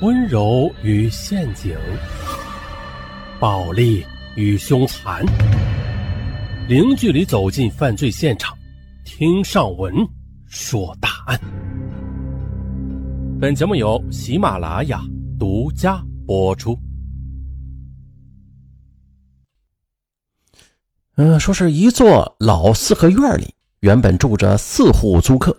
温柔与陷阱，暴力与凶残，零距离走进犯罪现场，听上文说大案。本节目由喜马拉雅独家播出。嗯，说是一座老四合院里，原本住着四户租客。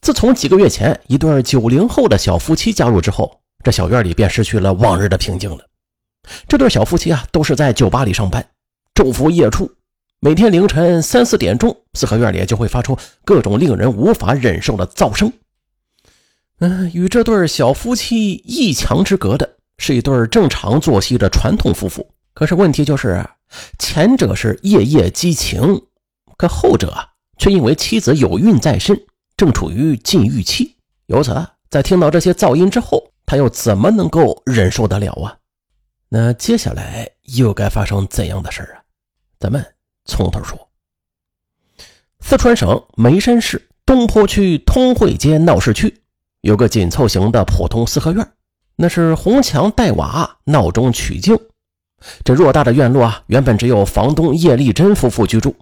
自从几个月前一对九零后的小夫妻加入之后，这小院里便失去了往日的平静了。这对小夫妻啊，都是在酒吧里上班，昼伏夜出，每天凌晨三四点钟，四合院里就会发出各种令人无法忍受的噪声。嗯，与这对小夫妻一墙之隔的是一对正常作息的传统夫妇。可是问题就是，前者是夜夜激情，可后者却因为妻子有孕在身。正处于禁欲期，由此在听到这些噪音之后，他又怎么能够忍受得了啊？那接下来又该发生怎样的事啊？咱们从头说。四川省眉山市东坡区通惠街闹市区有个紧凑型的普通四合院，那是红墙黛瓦，闹中取静。这偌大的院落啊，原本只有房东叶丽珍夫妇居住。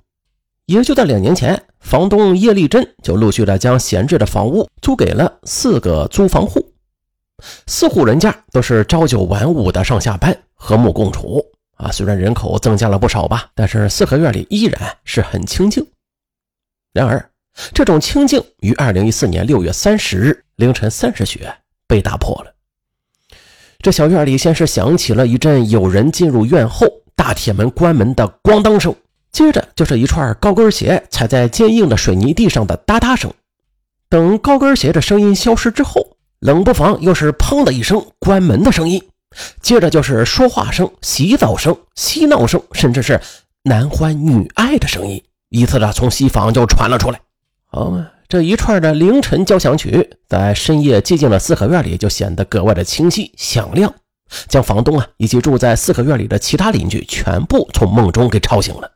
也就在两年前，房东叶丽珍就陆续的将闲置的房屋租给了四个租房户，四户人家都是朝九晚五的上下班，和睦共处啊。虽然人口增加了不少吧，但是四合院里依然是很清静。然而，这种清静于二零一四年六月三十日凌晨三时许被打破了。这小院里先是响起了一阵有人进入院后大铁门关门的咣当声。接着就是一串高跟鞋踩在坚硬的水泥地上的哒哒声。等高跟鞋的声音消失之后，冷不防又是砰的一声关门的声音。接着就是说话声、洗澡声、嬉闹声，甚至是男欢女爱的声音，依次的从西房就传了出来。好嘛，这一串的凌晨交响曲，在深夜寂静的四合院里就显得格外的清晰响亮，将房东啊以及住在四合院里的其他邻居全部从梦中给吵醒了。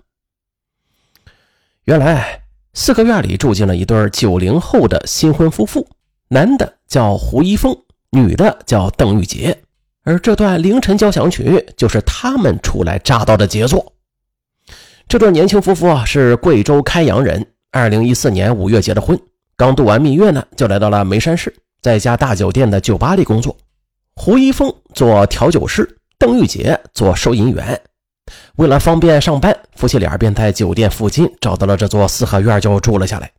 原来四合院里住进了一对九零后的新婚夫妇，男的叫胡一峰，女的叫邓玉洁，而这段凌晨交响曲就是他们初来乍到的杰作。这对年轻夫妇啊是贵州开阳人，二零一四年五月结的婚，刚度完蜜月呢，就来到了眉山市，在一家大酒店的酒吧里工作。胡一峰做调酒师，邓玉洁做收银员。为了方便上班，夫妻俩便在酒店附近找到了这座四合院，就住了下来。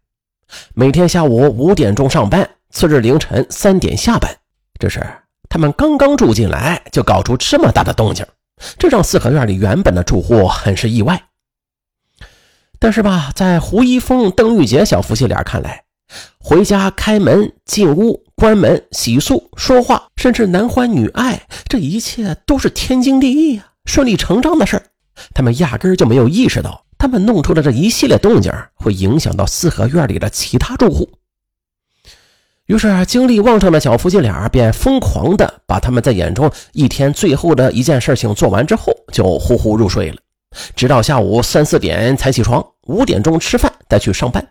每天下午五点钟上班，次日凌晨三点下班。这是他们刚刚住进来，就搞出这么大的动静，这让四合院里原本的住户很是意外。但是吧，在胡一峰、邓玉洁小夫妻俩看来，回家开门、进屋、关门、洗漱、说话，甚至男欢女爱，这一切都是天经地义呀。顺理成章的事他们压根就没有意识到，他们弄出的这一系列动静会影响到四合院里的其他住户。于是，精力旺盛的小夫妻俩便疯狂的把他们在眼中一天最后的一件事情做完之后，就呼呼入睡了，直到下午三四点才起床，五点钟吃饭再去上班。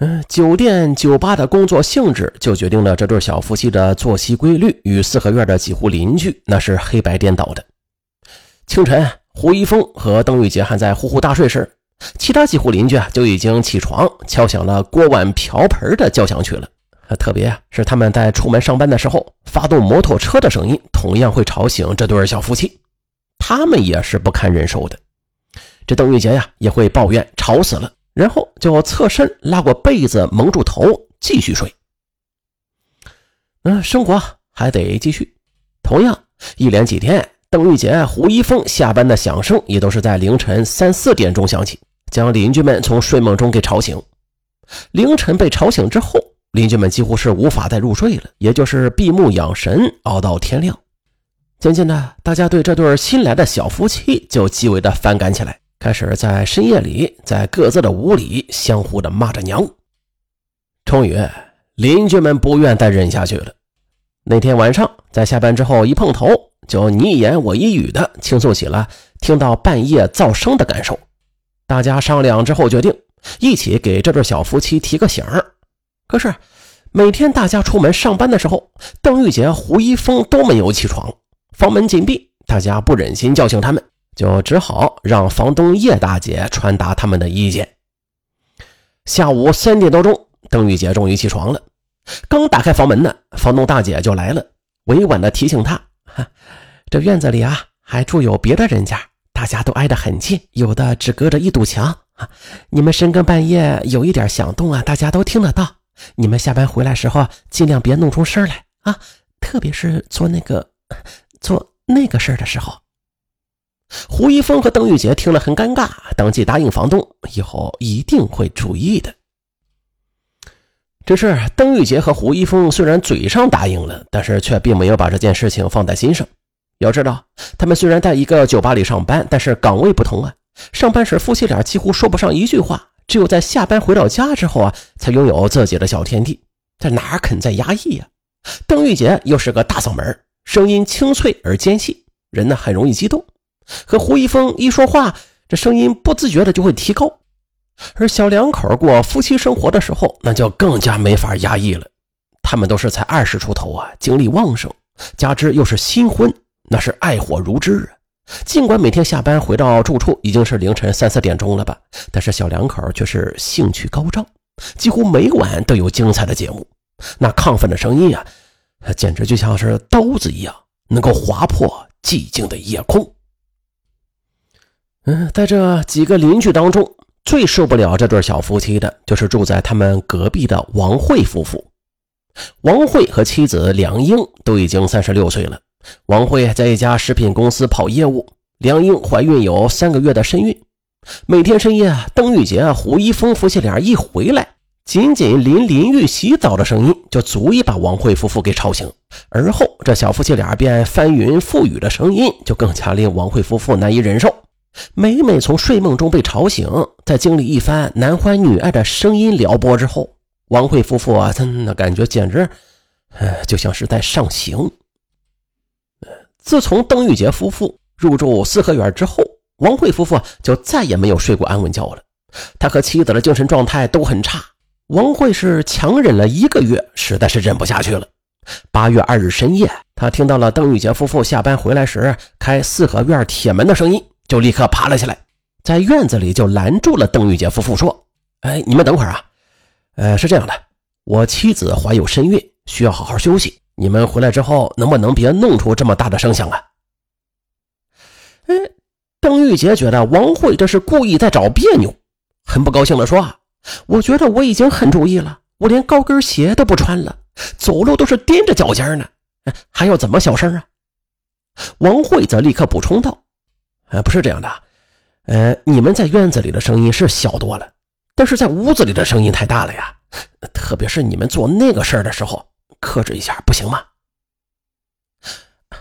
嗯，酒店、酒吧的工作性质就决定了这对小夫妻的作息规律与四合院的几户邻居那是黑白颠倒的。清晨，胡一峰和邓玉洁还在呼呼大睡时，其他几户邻居啊就已经起床敲响了锅碗瓢盆的交响曲了。特别是他们在出门上班的时候，发动摩托车的声音同样会吵醒这对小夫妻，他们也是不堪忍受的。这邓玉洁呀也会抱怨吵死了。然后就侧身拉过被子蒙住头，继续睡。嗯，生活还得继续。同样，一连几天，邓玉洁、胡一峰下班的响声也都是在凌晨三四点钟响起，将邻居们从睡梦中给吵醒。凌晨被吵醒之后，邻居们几乎是无法再入睡了，也就是闭目养神，熬到天亮。渐渐的，大家对这对新来的小夫妻就极为的反感起来。开始在深夜里，在各自的屋里相互的骂着娘。终于，邻居们不愿再忍下去了。那天晚上，在下班之后一碰头，就你一言我一语的倾诉起了听到半夜噪声的感受。大家商量之后，决定一起给这对小夫妻提个醒儿。可是，每天大家出门上班的时候，邓玉杰、胡一峰都没有起床，房门紧闭，大家不忍心叫醒他们，就只好让房东叶大姐传达他们的意见。下午三点多钟，邓玉杰终于起床了，刚打开房门呢，房东大姐就来了，委婉的提醒他：“这院子里啊，还住有别的人家，大家都挨得很近，有的只隔着一堵墙啊。你们深更半夜有一点响动啊，大家都听得到。你们下班回来时候，尽量别弄出声来啊，特别是做那个做那个事儿的时候。”胡一峰和邓玉杰听了很尴尬，当即答应房东，以后一定会注意的。只是邓玉杰和胡一峰虽然嘴上答应了，但是却并没有把这件事情放在心上。要知道，他们虽然在一个酒吧里上班，但是岗位不同啊。上班时夫妻俩几乎说不上一句话，只有在下班回到家之后啊，才拥有自己的小天地。这哪肯再压抑呀？邓玉杰又是个大嗓门，声音清脆而尖细，人呢很容易激动。和胡一峰一说话，这声音不自觉的就会提高。而小两口过夫妻生活的时候，那就更加没法压抑了。他们都是才二十出头啊，精力旺盛，加之又是新婚，那是爱火如芝啊。尽管每天下班回到住处已经是凌晨三四点钟了吧，但是小两口却是兴趣高涨，几乎每晚都有精彩的节目。那亢奋的声音啊，简直就像是刀子一样，能够划破寂静的夜空。嗯，在这几个邻居当中，最受不了这对小夫妻的，就是住在他们隔壁的王慧夫妇。王慧和妻子梁英都已经三十六岁了。王慧在一家食品公司跑业务，梁英怀孕有三个月的身孕。每天深夜，邓玉杰、胡一峰夫妻俩一回来，仅仅淋淋浴、洗澡的声音就足以把王慧夫妇给吵醒。而后，这小夫妻俩便翻云覆雨的声音，就更加令王慧夫妇难以忍受。每每从睡梦中被吵醒，在经历一番男欢女爱的声音撩拨之后，王慧夫妇啊，真的感觉简直，呃，就像是在上刑。自从邓玉杰夫妇入住四合院之后，王慧夫妇就再也没有睡过安稳觉了。他和妻子的精神状态都很差。王慧是强忍了一个月，实在是忍不下去了。八月二日深夜，他听到了邓玉杰夫妇下班回来时开四合院铁门的声音。就立刻爬了起来，在院子里就拦住了邓玉杰夫妇，说：“哎，你们等会儿啊，呃，是这样的，我妻子怀有身孕，需要好好休息。你们回来之后，能不能别弄出这么大的声响啊？”哎，邓玉杰觉得王慧这是故意在找别扭，很不高兴的说：“我觉得我已经很注意了，我连高跟鞋都不穿了，走路都是踮着脚尖呢，还要怎么小声啊？”王慧则立刻补充道。呃，不是这样的，呃，你们在院子里的声音是小多了，但是在屋子里的声音太大了呀，特别是你们做那个事儿的时候，克制一下不行吗？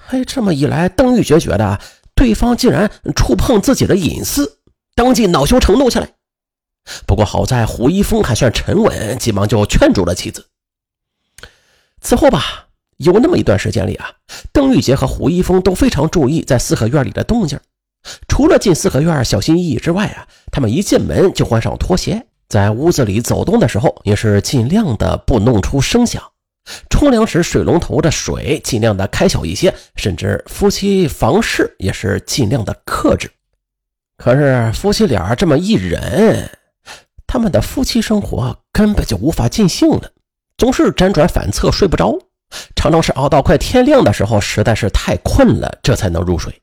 哎，这么一来，邓玉珏觉得对方竟然触碰自己的隐私，当即恼羞成怒起来。不过好在胡一峰还算沉稳，急忙就劝住了妻子。此后吧，有那么一段时间里啊，邓玉杰和胡一峰都非常注意在四合院里的动静。除了进四合院小心翼翼之外啊，他们一进门就换上拖鞋，在屋子里走动的时候也是尽量的不弄出声响。冲凉时水龙头的水尽量的开小一些，甚至夫妻房事也是尽量的克制。可是夫妻俩这么一忍，他们的夫妻生活根本就无法尽兴了，总是辗转反侧睡不着，常常是熬到快天亮的时候，实在是太困了，这才能入睡。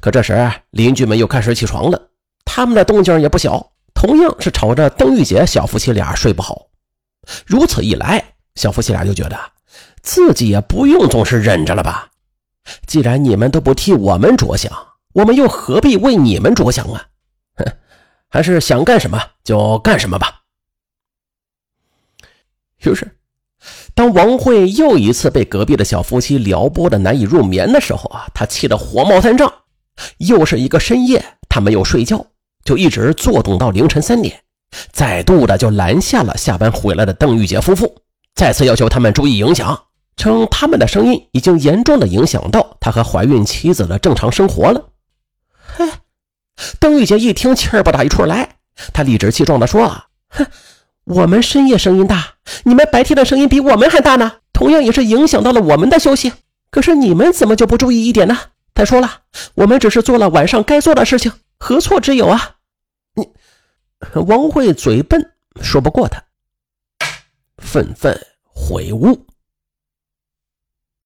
可这时，邻居们又开始起床了，他们的动静也不小，同样是吵着邓玉姐小夫妻俩睡不好。如此一来，小夫妻俩就觉得自己也不用总是忍着了吧？既然你们都不替我们着想，我们又何必为你们着想啊？哼，还是想干什么就干什么吧。于是。当王慧又一次被隔壁的小夫妻撩拨的难以入眠的时候啊，她气得火冒三丈。又是一个深夜，他没有睡觉，就一直坐等到凌晨三点，再度的就拦下了下班回来的邓玉杰夫妇，再次要求他们注意影响，称他们的声音已经严重的影响到他和怀孕妻子的正常生活了。嘿，邓玉杰一听气儿不打一处来，他理直气壮的说：“哼，我们深夜声音大，你们白天的声音比我们还大呢，同样也是影响到了我们的休息。可是你们怎么就不注意一点呢？再说了，我们只是做了晚上该做的事情，何错之有啊？你，王慧嘴笨，说不过他，愤愤悔悟。